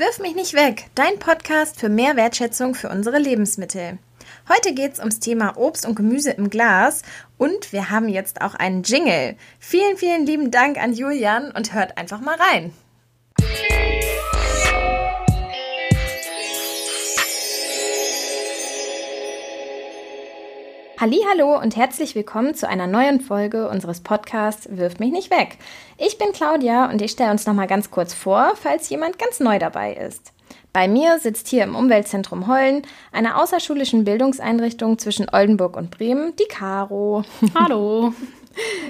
Wirf mich nicht weg, dein Podcast für mehr Wertschätzung für unsere Lebensmittel. Heute geht es ums Thema Obst und Gemüse im Glas und wir haben jetzt auch einen Jingle. Vielen, vielen lieben Dank an Julian und hört einfach mal rein. Hallo und herzlich willkommen zu einer neuen Folge unseres Podcasts Wirf mich nicht weg. Ich bin Claudia und ich stelle uns noch mal ganz kurz vor, falls jemand ganz neu dabei ist. Bei mir sitzt hier im Umweltzentrum Hollen, einer außerschulischen Bildungseinrichtung zwischen Oldenburg und Bremen, die Caro. Hallo.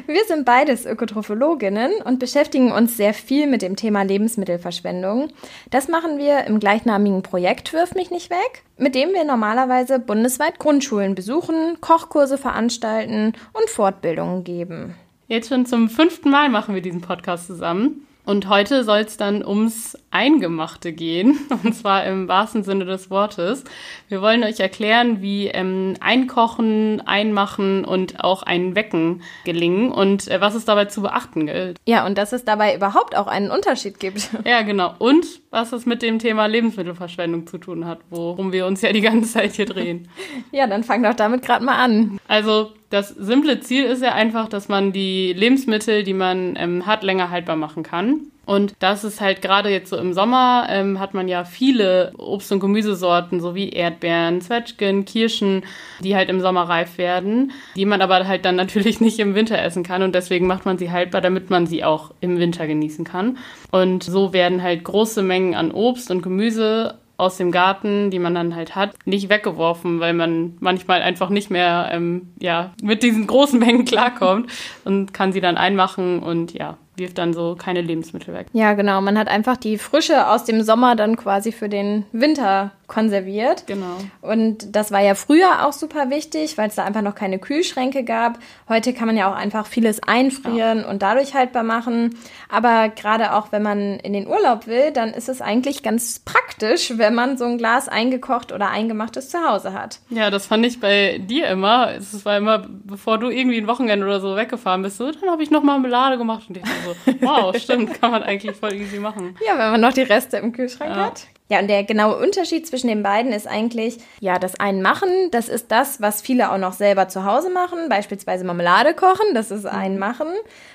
Wir sind beides Ökotrophologinnen und beschäftigen uns sehr viel mit dem Thema Lebensmittelverschwendung. Das machen wir im gleichnamigen Projekt Wirf mich nicht weg, mit dem wir normalerweise bundesweit Grundschulen besuchen, Kochkurse veranstalten und Fortbildungen geben. Jetzt schon zum fünften Mal machen wir diesen Podcast zusammen. Und heute soll es dann ums Eingemachte gehen, und zwar im wahrsten Sinne des Wortes. Wir wollen euch erklären, wie ähm, Einkochen, Einmachen und auch ein Wecken gelingen und äh, was es dabei zu beachten gilt. Ja, und dass es dabei überhaupt auch einen Unterschied gibt. Ja, genau. Und was es mit dem Thema Lebensmittelverschwendung zu tun hat, worum wir uns ja die ganze Zeit hier drehen. ja, dann fang doch damit gerade mal an. Also das simple Ziel ist ja einfach, dass man die Lebensmittel, die man ähm, hat, länger haltbar machen kann. Und das ist halt gerade jetzt so im Sommer, ähm, hat man ja viele Obst- und Gemüsesorten, so wie Erdbeeren, Zwetschgen, Kirschen, die halt im Sommer reif werden, die man aber halt dann natürlich nicht im Winter essen kann. Und deswegen macht man sie haltbar, damit man sie auch im Winter genießen kann. Und so werden halt große Mengen an Obst und Gemüse aus dem Garten, die man dann halt hat, nicht weggeworfen, weil man manchmal einfach nicht mehr ähm, ja, mit diesen großen Mengen klarkommt und kann sie dann einmachen und ja, wirft dann so keine Lebensmittel weg. Ja, genau. Man hat einfach die Frische aus dem Sommer dann quasi für den Winter konserviert. Genau. Und das war ja früher auch super wichtig, weil es da einfach noch keine Kühlschränke gab. Heute kann man ja auch einfach vieles einfrieren ja. und dadurch haltbar machen. Aber gerade auch, wenn man in den Urlaub will, dann ist es eigentlich ganz praktisch, wenn man so ein Glas eingekocht oder eingemachtes zu Hause hat. Ja, das fand ich bei dir immer. Es war immer, bevor du irgendwie ein Wochenende oder so weggefahren bist, so, dann habe ich noch Marmelade gemacht und ich so, wow, stimmt, kann man eigentlich voll easy machen. Ja, wenn man noch die Reste im Kühlschrank ja. hat. Ja, und der genaue Unterschied zwischen den beiden ist eigentlich, ja, das ein Machen, das ist das, was viele auch noch selber zu Hause machen, beispielsweise Marmelade kochen, das ist ein mhm. Machen.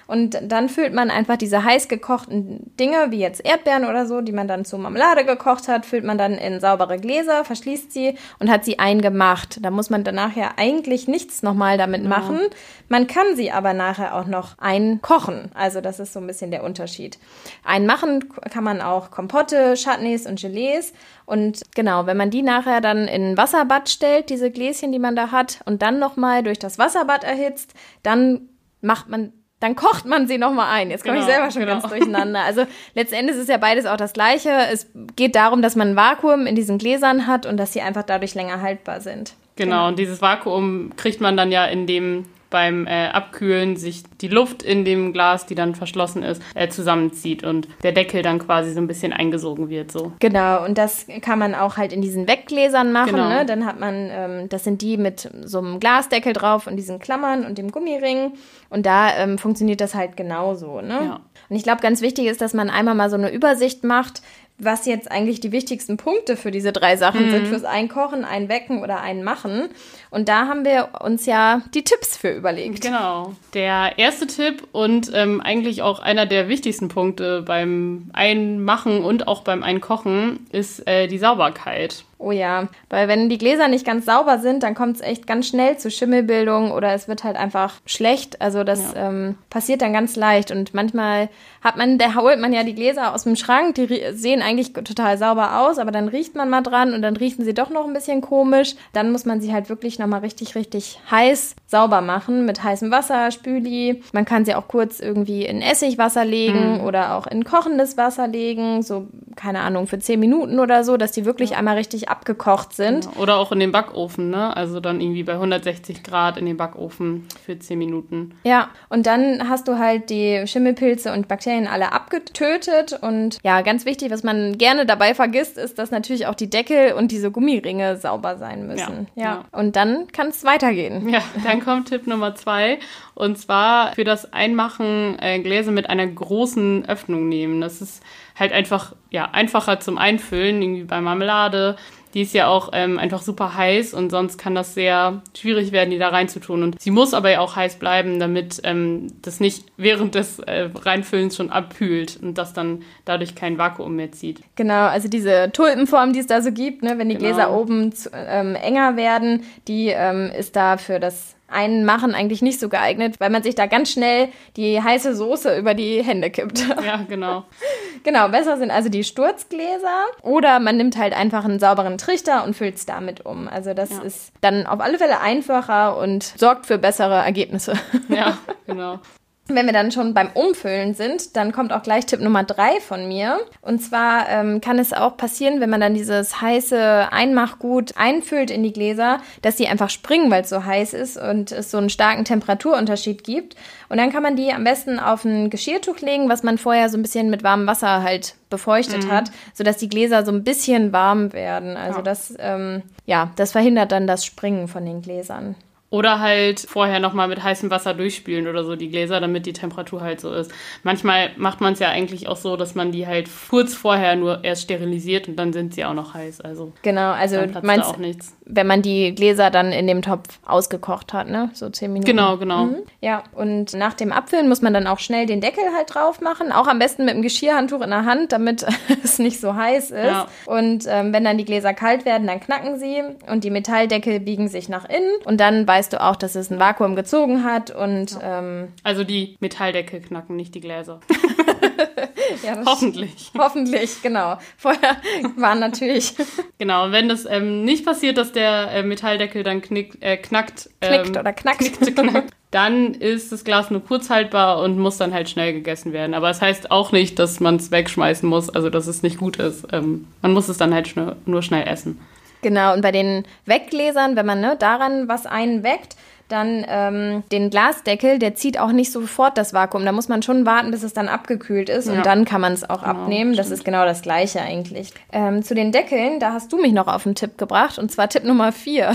Und dann füllt man einfach diese heiß gekochten Dinge, wie jetzt Erdbeeren oder so, die man dann zu Marmelade gekocht hat, füllt man dann in saubere Gläser, verschließt sie und hat sie eingemacht. Da muss man danach ja eigentlich nichts nochmal damit ja. machen. Man kann sie aber nachher auch noch einkochen. Also das ist so ein bisschen der Unterschied. Einmachen kann man auch Kompotte, Chutneys und Gelees. Und genau, wenn man die nachher dann in ein Wasserbad stellt, diese Gläschen, die man da hat, und dann nochmal durch das Wasserbad erhitzt, dann macht man dann kocht man sie nochmal ein. Jetzt komme genau, ich selber schon genau. ganz durcheinander. Also letztendlich ist ja beides auch das Gleiche. Es geht darum, dass man ein Vakuum in diesen Gläsern hat und dass sie einfach dadurch länger haltbar sind. Genau, genau. und dieses Vakuum kriegt man dann ja in dem beim äh, Abkühlen sich die Luft in dem Glas, die dann verschlossen ist, äh, zusammenzieht und der Deckel dann quasi so ein bisschen eingesogen wird. So. Genau, und das kann man auch halt in diesen Weggläsern machen. Genau. Ne? Dann hat man, ähm, das sind die mit so einem Glasdeckel drauf und diesen Klammern und dem Gummiring. Und da ähm, funktioniert das halt genauso. Ne? Ja. Und ich glaube, ganz wichtig ist, dass man einmal mal so eine Übersicht macht, was jetzt eigentlich die wichtigsten Punkte für diese drei Sachen mhm. sind, fürs Einkochen, Einwecken oder Einmachen. Und da haben wir uns ja die Tipps für überlegt. Genau. Der erste Tipp und ähm, eigentlich auch einer der wichtigsten Punkte beim Einmachen und auch beim Einkochen ist äh, die Sauberkeit. Oh ja, weil wenn die Gläser nicht ganz sauber sind, dann kommt es echt ganz schnell zu Schimmelbildung oder es wird halt einfach schlecht. Also das ja. ähm, passiert dann ganz leicht und manchmal hat man, da holt man ja die Gläser aus dem Schrank, die sehen eigentlich total sauber aus, aber dann riecht man mal dran und dann riechen sie doch noch ein bisschen komisch. Dann muss man sie halt wirklich nochmal richtig, richtig heiß sauber machen mit heißem Wasser, Spüli. Man kann sie auch kurz irgendwie in Essigwasser legen mhm. oder auch in kochendes Wasser legen, so keine Ahnung, für zehn Minuten oder so, dass die wirklich ja. einmal richtig abgekocht sind. Oder auch in den Backofen, ne? Also dann irgendwie bei 160 Grad in den Backofen für zehn Minuten. Ja, und dann hast du halt die Schimmelpilze und Bakterien alle abgetötet und ja, ganz wichtig, was man gerne dabei vergisst, ist, dass natürlich auch die Deckel und diese Gummiringe sauber sein müssen. Ja. ja. ja. Und dann kann es weitergehen. Ja, dann kommt Tipp Nummer zwei und zwar für das Einmachen äh, Gläser mit einer großen Öffnung nehmen. Das ist halt einfach, ja, einfacher zum Einfüllen, irgendwie bei Marmelade. Die ist ja auch ähm, einfach super heiß und sonst kann das sehr schwierig werden, die da reinzutun. Und sie muss aber ja auch heiß bleiben, damit ähm, das nicht während des äh, Reinfüllens schon abkühlt und das dann dadurch kein Vakuum mehr zieht. Genau, also diese Tulpenform, die es da so gibt, ne, wenn die genau. Gläser oben zu, ähm, enger werden, die ähm, ist da für das einen Machen eigentlich nicht so geeignet, weil man sich da ganz schnell die heiße Soße über die Hände kippt. Ja, genau. genau, besser sind also die Sturzgläser oder man nimmt halt einfach einen sauberen Trichter und füllt es damit um. Also das ja. ist dann auf alle Fälle einfacher und sorgt für bessere Ergebnisse. Ja, genau. Wenn wir dann schon beim Umfüllen sind, dann kommt auch gleich Tipp Nummer drei von mir. Und zwar ähm, kann es auch passieren, wenn man dann dieses heiße Einmachgut einfüllt in die Gläser, dass die einfach springen, weil es so heiß ist und es so einen starken Temperaturunterschied gibt. Und dann kann man die am besten auf ein Geschirrtuch legen, was man vorher so ein bisschen mit warmem Wasser halt befeuchtet mhm. hat, sodass die Gläser so ein bisschen warm werden. Also ja. das, ähm, ja, das verhindert dann das Springen von den Gläsern. Oder halt vorher nochmal mit heißem Wasser durchspülen oder so die Gläser, damit die Temperatur halt so ist. Manchmal macht man es ja eigentlich auch so, dass man die halt kurz vorher nur erst sterilisiert und dann sind sie auch noch heiß. Also genau, also meinst, auch nichts. wenn man die Gläser dann in dem Topf ausgekocht hat, ne? So zehn Minuten. Genau, genau. Mhm. Ja, und nach dem Abfüllen muss man dann auch schnell den Deckel halt drauf machen. Auch am besten mit einem Geschirrhandtuch in der Hand, damit es nicht so heiß ist. Ja. Und ähm, wenn dann die Gläser kalt werden, dann knacken sie und die Metalldeckel biegen sich nach innen und dann weißt du auch, dass es ein Vakuum gezogen hat und ja. ähm, also die Metalldeckel knacken, nicht die Gläser. ja, hoffentlich. Hoffentlich, genau. Vorher waren natürlich. genau, wenn das ähm, nicht passiert, dass der äh, Metalldeckel dann knick, äh, knackt. Ähm, Knickt oder knackt. Knickt, knackt dann ist das Glas nur kurz haltbar und muss dann halt schnell gegessen werden. Aber es das heißt auch nicht, dass man es wegschmeißen muss, also dass es nicht gut ist. Ähm, man muss es dann halt nur schnell essen. Genau, und bei den Weggläsern, wenn man ne, daran was einweckt, dann ähm, den Glasdeckel, der zieht auch nicht sofort das Vakuum. Da muss man schon warten, bis es dann abgekühlt ist ja. und dann kann man es auch genau, abnehmen. Stimmt. Das ist genau das Gleiche eigentlich. Ähm, zu den Deckeln, da hast du mich noch auf einen Tipp gebracht und zwar Tipp Nummer vier.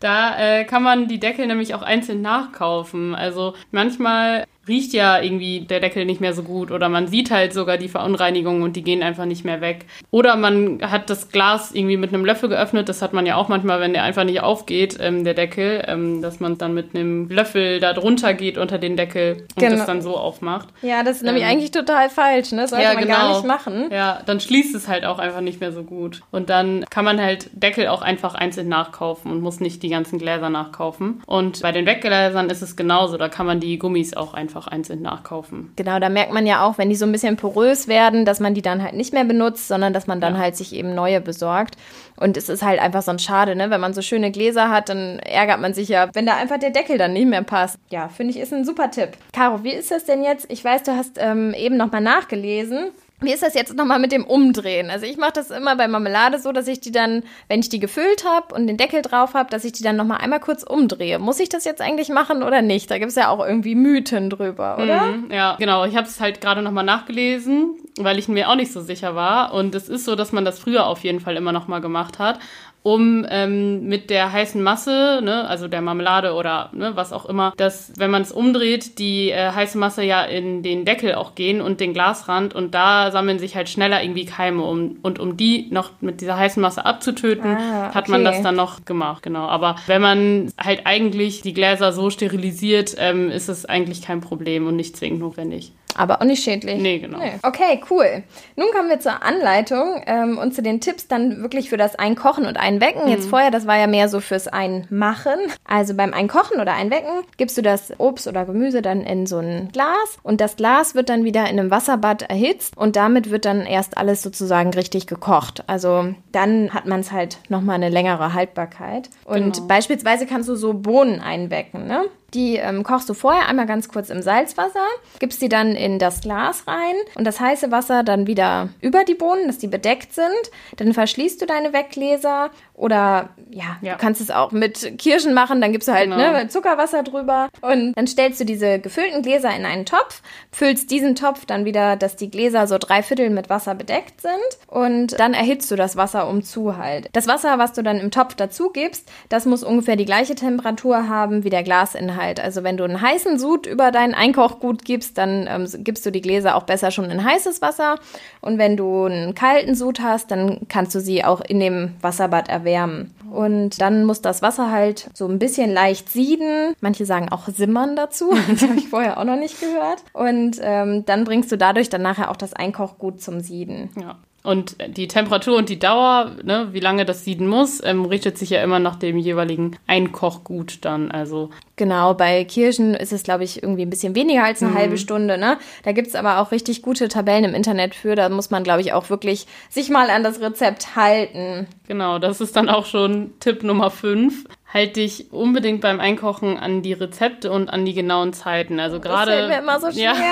Da äh, kann man die Deckel nämlich auch einzeln nachkaufen. Also manchmal riecht ja irgendwie der Deckel nicht mehr so gut oder man sieht halt sogar die Verunreinigungen und die gehen einfach nicht mehr weg. Oder man hat das Glas irgendwie mit einem Löffel geöffnet, das hat man ja auch manchmal, wenn der einfach nicht aufgeht, ähm, der Deckel, ähm, dass man dann mit einem Löffel da drunter geht unter den Deckel und genau. das dann so aufmacht. Ja, das ist nämlich ähm, eigentlich total falsch, ne? Sollte ja, man genau. gar nicht machen. Ja, dann schließt es halt auch einfach nicht mehr so gut. Und dann kann man halt Deckel auch einfach einzeln nachkaufen und muss nicht die ganzen Gläser nachkaufen. Und bei den Weggläsern ist es genauso, da kann man die Gummis auch einfach einfach einzeln nachkaufen. Genau, da merkt man ja auch, wenn die so ein bisschen porös werden, dass man die dann halt nicht mehr benutzt, sondern dass man dann ja. halt sich eben neue besorgt. Und es ist halt einfach so ein Schade, ne? Wenn man so schöne Gläser hat, dann ärgert man sich ja, wenn da einfach der Deckel dann nicht mehr passt. Ja, finde ich, ist ein super Tipp. Caro, wie ist das denn jetzt? Ich weiß, du hast ähm, eben nochmal nachgelesen. Wie ist das jetzt nochmal mit dem Umdrehen? Also ich mache das immer bei Marmelade so, dass ich die dann, wenn ich die gefüllt habe und den Deckel drauf habe, dass ich die dann nochmal einmal kurz umdrehe. Muss ich das jetzt eigentlich machen oder nicht? Da gibt es ja auch irgendwie Mythen drüber, oder? Mhm, ja, genau. Ich habe es halt gerade nochmal nachgelesen, weil ich mir auch nicht so sicher war. Und es ist so, dass man das früher auf jeden Fall immer nochmal gemacht hat um ähm, mit der heißen Masse, ne, also der Marmelade oder ne, was auch immer, dass, wenn man es umdreht, die äh, heiße Masse ja in den Deckel auch gehen und den Glasrand und da sammeln sich halt schneller irgendwie Keime. Um, und um die noch mit dieser heißen Masse abzutöten, ah, okay. hat man das dann noch gemacht, genau. Aber wenn man halt eigentlich die Gläser so sterilisiert, ähm, ist es eigentlich kein Problem und nicht zwingend notwendig. Aber auch nicht schädlich. Nee, genau. Nee. Okay, cool. Nun kommen wir zur Anleitung ähm, und zu den Tipps dann wirklich für das Einkochen und Einwecken. Mhm. Jetzt vorher, das war ja mehr so fürs Einmachen. Also beim Einkochen oder Einwecken gibst du das Obst oder Gemüse dann in so ein Glas und das Glas wird dann wieder in einem Wasserbad erhitzt und damit wird dann erst alles sozusagen richtig gekocht. Also dann hat man es halt nochmal eine längere Haltbarkeit. Und genau. beispielsweise kannst du so Bohnen einwecken, ne? Die ähm, kochst du vorher einmal ganz kurz im Salzwasser, gibst die dann in das Glas rein und das heiße Wasser dann wieder über die Bohnen, dass die bedeckt sind. Dann verschließt du deine Weggläser oder ja, ja, du kannst es auch mit Kirschen machen, dann gibst du halt genau. ne, Zuckerwasser drüber und dann stellst du diese gefüllten Gläser in einen Topf, füllst diesen Topf dann wieder, dass die Gläser so drei Viertel mit Wasser bedeckt sind und dann erhitzt du das Wasser um zu halt. Das Wasser, was du dann im Topf dazu gibst, das muss ungefähr die gleiche Temperatur haben wie der Glasinhalt halt. Also wenn du einen heißen Sud über dein Einkochgut gibst, dann ähm, gibst du die Gläser auch besser schon in heißes Wasser. Und wenn du einen kalten Sud hast, dann kannst du sie auch in dem Wasserbad erwärmen. Und dann muss das Wasser halt so ein bisschen leicht sieden. Manche sagen auch simmern dazu. Das habe ich vorher auch noch nicht gehört. Und ähm, dann bringst du dadurch dann nachher auch das Einkochgut zum Sieden. Ja. Und die Temperatur und die Dauer, ne, wie lange das sieden muss, ähm, richtet sich ja immer nach dem jeweiligen Einkochgut dann. Also Genau, bei Kirschen ist es, glaube ich, irgendwie ein bisschen weniger als eine Mhm. halbe Stunde. Ne? Da gibt's aber auch richtig gute Tabellen im Internet für. Da muss man, glaube ich, auch wirklich sich mal an das Rezept halten. Genau, das ist dann auch schon Tipp Nummer 5. Halt dich unbedingt beim Einkochen an die Rezepte und an die genauen Zeiten. Also gerade. das fällt mir immer so schwer.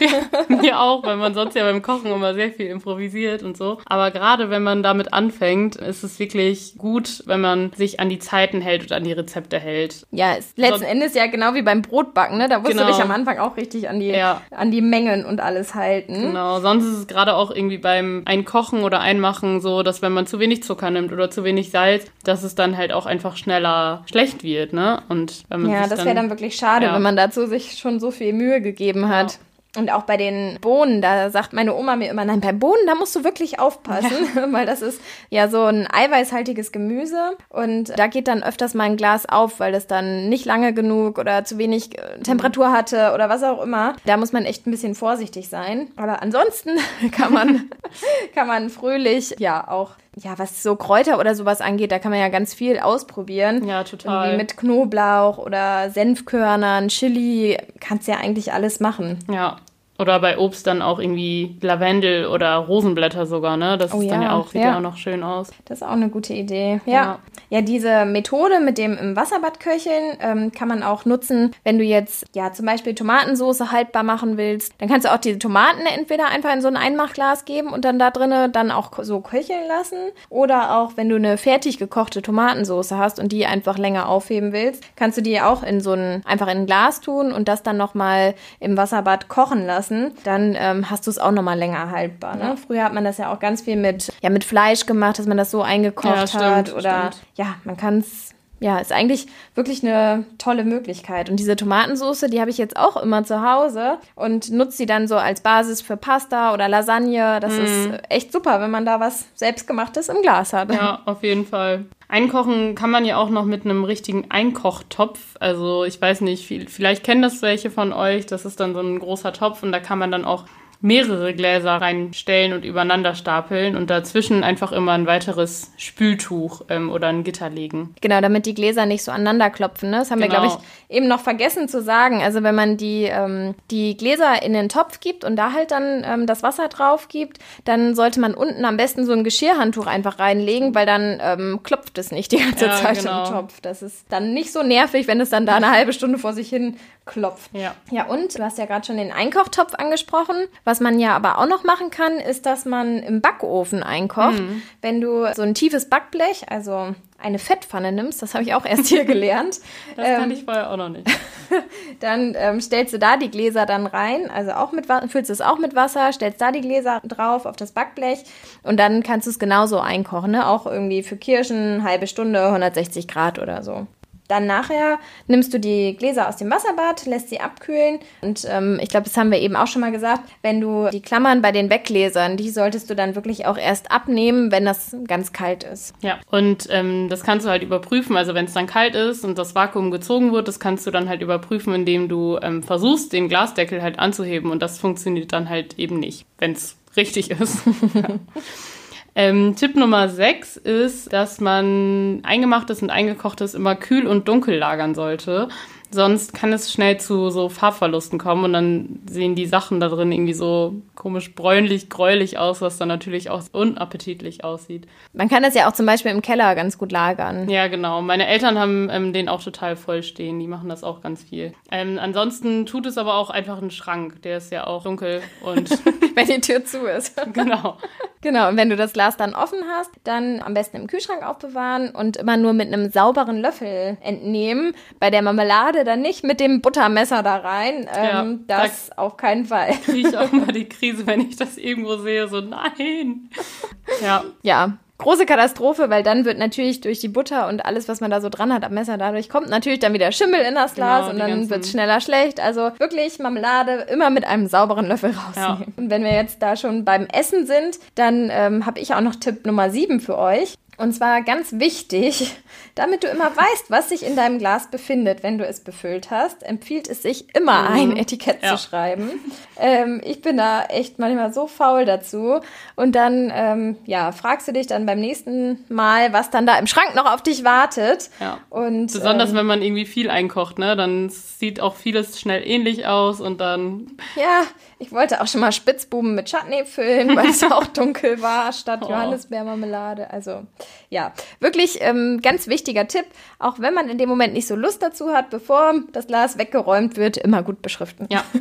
Ja, mir auch, weil man sonst ja beim Kochen immer sehr viel improvisiert und so. Aber gerade wenn man damit anfängt, ist es wirklich gut, wenn man sich an die Zeiten hält und an die Rezepte hält. Ja, ist letzten Sonst- Endes ja genau wie beim Brotbacken. Ne? Da musst Genau. du dich am Anfang auch richtig an die, Ja. an die Mengen und alles halten. Genau, sonst ist es gerade auch irgendwie beim Einkochen oder Einmachen so, dass wenn man zu wenig Zucker nimmt oder zu wenig Salz, dass es dann halt auch einfach schneller schlecht wird, ne? Und wenn man Ja, das wäre dann wirklich schade, Ja. wenn man dazu sich schon so viel Mühe gegeben hat. Und auch bei den Bohnen, da sagt meine Oma mir immer, nein, beim Bohnen, da musst du wirklich aufpassen, weil das ist ja so ein eiweißhaltiges Gemüse und da geht dann öfters mal ein Glas auf, weil das dann nicht lange genug oder zu wenig äh, Temperatur hatte oder was auch immer. Da muss man echt ein bisschen vorsichtig sein. Aber ansonsten kann man, kann man fröhlich, ja, auch, ja, was so Kräuter oder sowas angeht, da kann man ja ganz viel ausprobieren. Ja, total. Irgendwie mit Knoblauch oder Senfkörnern, Chili, kannst ja eigentlich alles machen. Ja. Oder bei Obst dann auch irgendwie Lavendel oder Rosenblätter sogar, ne? Das Oh ist dann ja, ja auch, sieht ja. auch noch schön aus. Das ist auch eine gute Idee. Ja. Ja. Ja, diese Methode mit dem im Wasserbad köcheln ähm, kann man auch nutzen, wenn du jetzt ja zum Beispiel Tomatensoße haltbar machen willst. Dann kannst du auch diese Tomaten entweder einfach in so ein Einmachglas geben und dann da drinnen dann auch so köcheln lassen. Oder auch wenn du eine fertig gekochte Tomatensoße hast und die einfach länger aufheben willst, kannst du die auch in so ein einfach in ein Glas tun und das dann nochmal im Wasserbad kochen lassen. Dann ähm, hast du es auch nochmal länger haltbar. Ne? Früher hat man das ja auch ganz viel mit ja mit Fleisch gemacht, dass man das so eingekocht Ja, stimmt, hat oder stimmt. ja, man kann es, ja, ist eigentlich wirklich eine tolle Möglichkeit. Und diese Tomatensoße, die habe ich jetzt auch immer zu Hause und nutze sie dann so als Basis für Pasta oder Lasagne. Das ist echt super, wenn man da was selbstgemachtes im Glas hat. Ja, auf jeden Fall. Einkochen kann man ja auch noch mit einem richtigen Einkochtopf. Also ich weiß nicht, viel, vielleicht kennen das welche von euch. Das ist dann so ein großer Topf und da kann man dann auch mehrere Gläser reinstellen und übereinander stapeln und dazwischen einfach immer ein weiteres Spültuch ähm, oder ein Gitter legen. Genau, damit die Gläser nicht so aneinander klopfen. Ne? Das haben wir, Genau. glaube ich, eben noch vergessen zu sagen. Also wenn man die, ähm, die Gläser in den Topf gibt und da halt dann ähm, das Wasser drauf gibt, dann sollte man unten am besten so ein Geschirrhandtuch einfach reinlegen, weil dann ähm, klopft es nicht die ganze Ja, Zeit genau. im Topf. Das ist dann nicht so nervig, wenn es dann da eine halbe Stunde vor sich hin klopft. Ja. Ja, und du hast ja gerade schon den Einkochtopf angesprochen. Was man ja aber auch noch machen kann, ist, dass man im Backofen einkocht. Mhm. Wenn du so ein tiefes Backblech, also eine Fettpfanne nimmst, das habe ich auch erst hier gelernt, Das kann ich vorher auch noch nicht. dann ähm, stellst du da die Gläser dann rein, also auch mit füllst es auch mit Wasser, stellst da die Gläser drauf auf das Backblech und dann kannst du es genauso einkochen, ne? Auch irgendwie für Kirschen halbe Stunde, 160 Grad oder so. Dann nachher nimmst du die Gläser aus dem Wasserbad, lässt sie abkühlen und ähm, ich glaube, das haben wir eben auch schon mal gesagt, wenn du die Klammern bei den Weggläsern, die solltest du dann wirklich auch erst abnehmen, wenn das ganz kalt ist. Ja, und ähm, das kannst du halt überprüfen. Also wenn es dann kalt ist und das Vakuum gezogen wird, das kannst du dann halt überprüfen, indem du ähm, versuchst, den Glasdeckel halt anzuheben. Und das funktioniert dann halt eben nicht, wenn es richtig ist. ähm, Tipp Nummer 6 ist, dass man Eingemachtes und Eingekochtes immer kühl und dunkel lagern sollte. Sonst kann es schnell zu so Farbverlusten kommen und dann sehen die Sachen da drin irgendwie so komisch bräunlich, gräulich aus, was dann natürlich auch unappetitlich aussieht. Man kann das ja auch zum Beispiel im Keller ganz gut lagern. Ja, genau. Meine Eltern haben ähm, den auch total voll stehen. Die machen das auch ganz viel. Ähm, ansonsten tut es aber auch einfach ein Schrank. Der ist ja auch dunkel und wenn die Tür zu ist. genau. Genau, und wenn du das Glas dann offen hast, dann am besten im Kühlschrank aufbewahren und immer nur mit einem sauberen Löffel entnehmen. Bei der Marmelade dann nicht mit dem Buttermesser da rein. Ähm, Ja, das auf keinen Fall. Kriege ich auch mal die Krise, wenn ich das irgendwo sehe. So, nein. Ja, Ja, große Katastrophe, weil dann wird natürlich durch die Butter und alles, was man da so dran hat am Messer, dadurch kommt natürlich dann wieder Schimmel in das Glas genau, und dann wird es schneller schlecht. Also wirklich Marmelade immer mit einem sauberen Löffel rausnehmen. Ja. Und wenn wir jetzt da schon beim Essen sind, dann ähm, habe ich auch noch Tipp Nummer 7 für euch. Und zwar ganz wichtig, damit du immer weißt, was sich in deinem Glas befindet, wenn du es befüllt hast, empfiehlt es sich immer mhm. ein Etikett ja. zu schreiben. Ähm, ich bin da echt manchmal so faul dazu. Und dann, ähm, ja, fragst du dich dann beim nächsten Mal, was dann da im Schrank noch auf dich wartet. Ja. Und, Besonders ähm, wenn man irgendwie viel einkocht, ne? Dann sieht auch vieles schnell ähnlich aus und dann. Ja, ich wollte auch schon mal Spitzbuben mit Chutney füllen, weil es auch dunkel war, statt oh. Johannisbeermarmelade. Also ja, wirklich ähm, ganz wichtiger Tipp, auch wenn man in dem Moment nicht so Lust dazu hat, bevor das Glas weggeräumt wird, immer gut beschriften. Ja.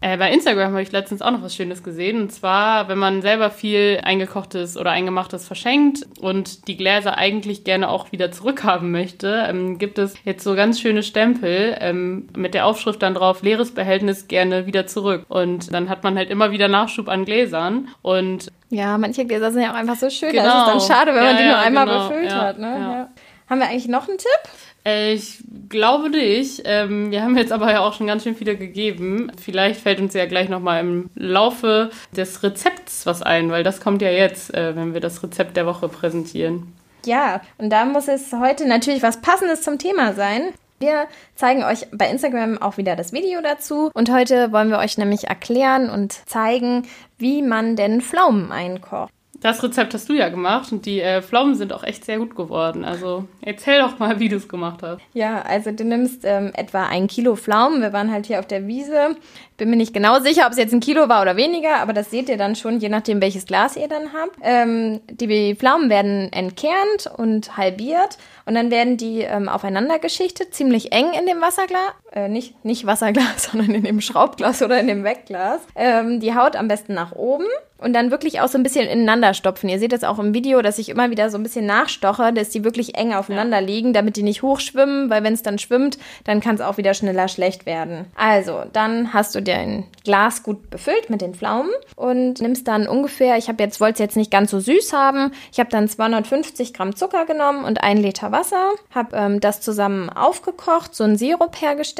Äh, bei Instagram habe ich letztens auch noch was Schönes gesehen. Und zwar, wenn man selber viel eingekochtes oder eingemachtes verschenkt und die Gläser eigentlich gerne auch wieder zurückhaben möchte, ähm, gibt es jetzt so ganz schöne Stempel ähm, mit der Aufschrift dann drauf, leeres Behältnis gerne wieder zurück. Und dann hat man halt immer wieder Nachschub an Gläsern. Und ja, manche Gläser sind ja auch einfach so schön. Genau. Das ist dann schade, wenn ja, man die ja, nur einmal genau. befüllt ja, hat. Ne? Haben wir eigentlich noch einen Tipp? Äh, ich glaube nicht. Ähm, wir haben jetzt aber ja auch schon ganz schön viele gegeben. Vielleicht fällt uns ja gleich nochmal im Laufe des Rezepts was ein, weil das kommt ja jetzt, äh, wenn wir das Rezept der Woche präsentieren. Ja, und da muss es heute natürlich was Passendes zum Thema sein. Wir zeigen euch bei Instagram auch wieder das Video dazu und heute wollen wir euch nämlich erklären und zeigen, wie man denn Pflaumen einkocht. Das Rezept hast du ja gemacht und die äh, Pflaumen sind auch echt sehr gut geworden. Also erzähl doch mal, wie du es gemacht hast. Ja, also du nimmst ähm, etwa ein Kilo Pflaumen. Wir waren halt hier auf der Wiese. Bin mir nicht genau sicher, ob es jetzt ein Kilo war oder weniger, aber das seht ihr dann schon, je nachdem, welches Glas ihr dann habt. Ähm, die Pflaumen werden entkernt und halbiert und dann werden die ähm, aufeinander geschichtet, ziemlich eng in dem Wasserglas. Äh, nicht, nicht Wasserglas, sondern in dem Schraubglas oder in dem Wegglas. Ähm, die Haut am besten nach oben und dann wirklich auch so ein bisschen ineinander stopfen. Ihr seht das auch im Video, dass ich immer wieder so ein bisschen nachstoche, dass die wirklich eng aufeinander ja. liegen, damit die nicht hochschwimmen, weil wenn es dann schwimmt, dann kann es auch wieder schneller schlecht werden. Also, dann hast du dein Glas gut befüllt mit den Pflaumen und nimmst dann ungefähr, ich habe jetzt wollte es jetzt nicht ganz so süß haben, ich habe dann 250 Gramm Zucker genommen und ein Liter Wasser, habe ähm, das zusammen aufgekocht, so einen Sirup hergestellt.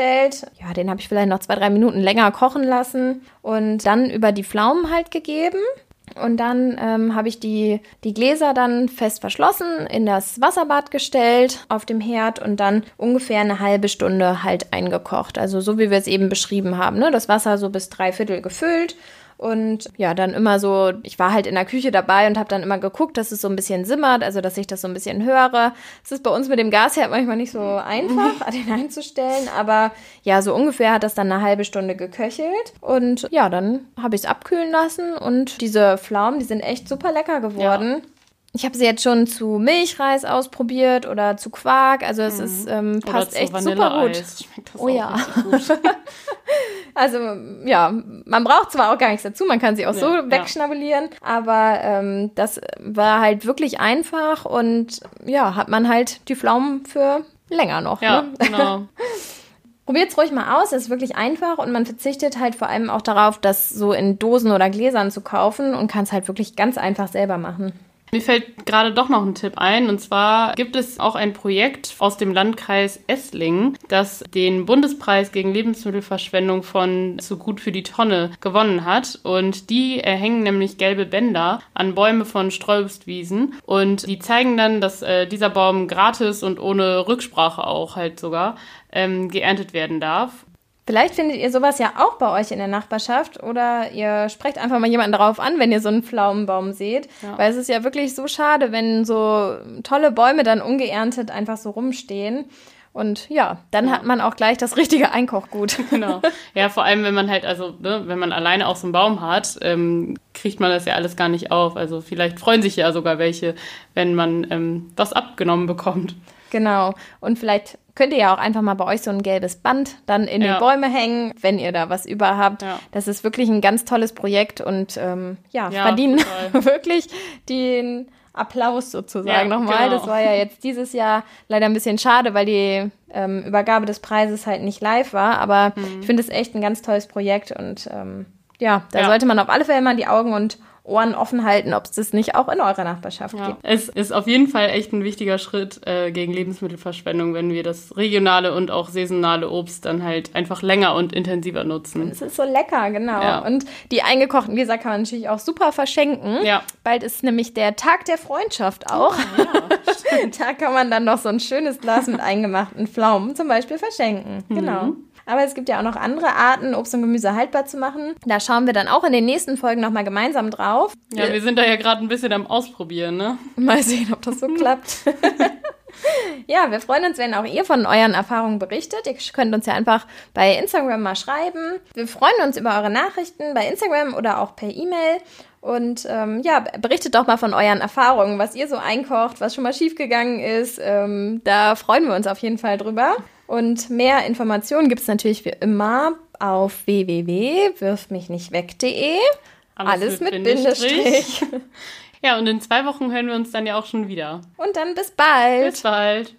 Ja, den habe ich vielleicht noch zwei drei Minuten länger kochen lassen und dann über die Pflaumen halt gegeben. Und dann ähm, habe ich die, die Gläser dann fest verschlossen, in das Wasserbad gestellt auf dem Herd und dann ungefähr eine halbe Stunde halt eingekocht. Also so wie wir es eben beschrieben haben. Ne? Das Wasser so bis drei Viertel gefüllt und ja, dann immer so, ich war halt in der Küche dabei und habe dann immer geguckt, dass es so ein bisschen simmert, also dass ich das so ein bisschen höre. Es ist bei uns mit dem Gasherd manchmal nicht so einfach, den einzustellen, aber ja, so ungefähr hat das dann eine halbe Stunde geköchelt. Und ja, dann habe ich es abkühlen lassen und diese Pflaumen, die sind echt super lecker geworden. Ja. Ich habe sie jetzt schon zu Milchreis ausprobiert oder zu Quark. Also es mhm. ist, ähm, passt echt super gut. oh ja. Gut. also ja, man braucht zwar auch gar nichts dazu, man kann sie auch ja, so wegschnabulieren, ja. aber ähm, das war halt wirklich einfach und ja, hat man halt die Pflaumen für länger noch. Ja, ne? genau. Probiert es ruhig mal aus, es ist wirklich einfach und man verzichtet halt vor allem auch darauf, das so in Dosen oder Gläsern zu kaufen und kann es halt wirklich ganz einfach selber machen. Mir fällt gerade doch noch ein Tipp ein. Und zwar gibt es auch ein Projekt aus dem Landkreis Esslingen, das den Bundespreis gegen Lebensmittelverschwendung von Zu gut für die Tonne gewonnen hat. Und die erhängen nämlich gelbe Bänder an Bäume von Streuobstwiesen. Und die zeigen dann, dass äh, dieser Baum gratis und ohne Rücksprache auch halt sogar ähm, geerntet werden darf. Vielleicht findet ihr sowas ja auch bei euch in der Nachbarschaft oder ihr sprecht einfach mal jemanden darauf an, wenn ihr so einen Pflaumenbaum seht. Ja. Weil es ist ja wirklich so schade, wenn so tolle Bäume dann ungeerntet einfach so rumstehen. Und ja, dann ja. hat man auch gleich das richtige Einkochgut. Genau. Ja, vor allem, wenn man halt, also, ne, wenn man alleine auch so einen Baum hat, ähm, kriegt man das ja alles gar nicht auf. Also vielleicht freuen sich ja sogar welche, wenn man ähm, was abgenommen bekommt. Genau. Und vielleicht könnt ihr ja auch einfach mal bei euch so ein gelbes Band dann in ja. die Bäume hängen, wenn ihr da was über habt. Ja. Das ist wirklich ein ganz tolles Projekt und ähm, ja, ja, verdienen wirklich den Applaus sozusagen nochmal. Genau. Das war ja jetzt dieses Jahr leider ein bisschen schade, weil die ähm, Übergabe des Preises halt nicht live war. Aber mhm. ich finde es echt ein ganz tolles Projekt und ähm, ja, da sollte man auf alle Fälle mal die Augen und Ohren offen halten, ob es das nicht auch in eurer Nachbarschaft Ja. gibt. Es ist auf jeden Fall echt ein wichtiger Schritt äh, gegen Lebensmittelverschwendung, wenn wir das regionale und auch saisonale Obst dann halt einfach länger und intensiver nutzen. Es ist so lecker, genau. Ja. Und die eingekochten Gläser kann man natürlich auch super verschenken. Ja. Bald ist nämlich der Tag der Freundschaft auch. da kann man dann noch so ein schönes Glas mit eingemachten Pflaumen zum Beispiel verschenken. Mhm. Genau. Aber es gibt ja auch noch andere Arten, Obst und Gemüse haltbar zu machen. Da schauen wir dann auch in den nächsten Folgen nochmal gemeinsam drauf. Ja, wir sind da ja gerade ein bisschen am Ausprobieren, ne? Mal sehen, ob das so klappt. ja, wir freuen uns, wenn auch ihr von euren Erfahrungen berichtet. Ihr könnt uns ja einfach bei Instagram mal schreiben. Wir freuen uns über eure Nachrichten bei Instagram oder auch per E-Mail. Und ähm, ja, berichtet doch mal von euren Erfahrungen, was ihr so einkocht, was schon mal schiefgegangen ist. Ähm, da freuen wir uns auf jeden Fall drüber. Und mehr Informationen gibt es natürlich wie immer auf www.wirfmichnichtweg.de. Alles, mit, Bindestrich. Ja, und in zwei Wochen hören wir uns dann ja auch schon wieder. Und dann bis bald. Bis bald.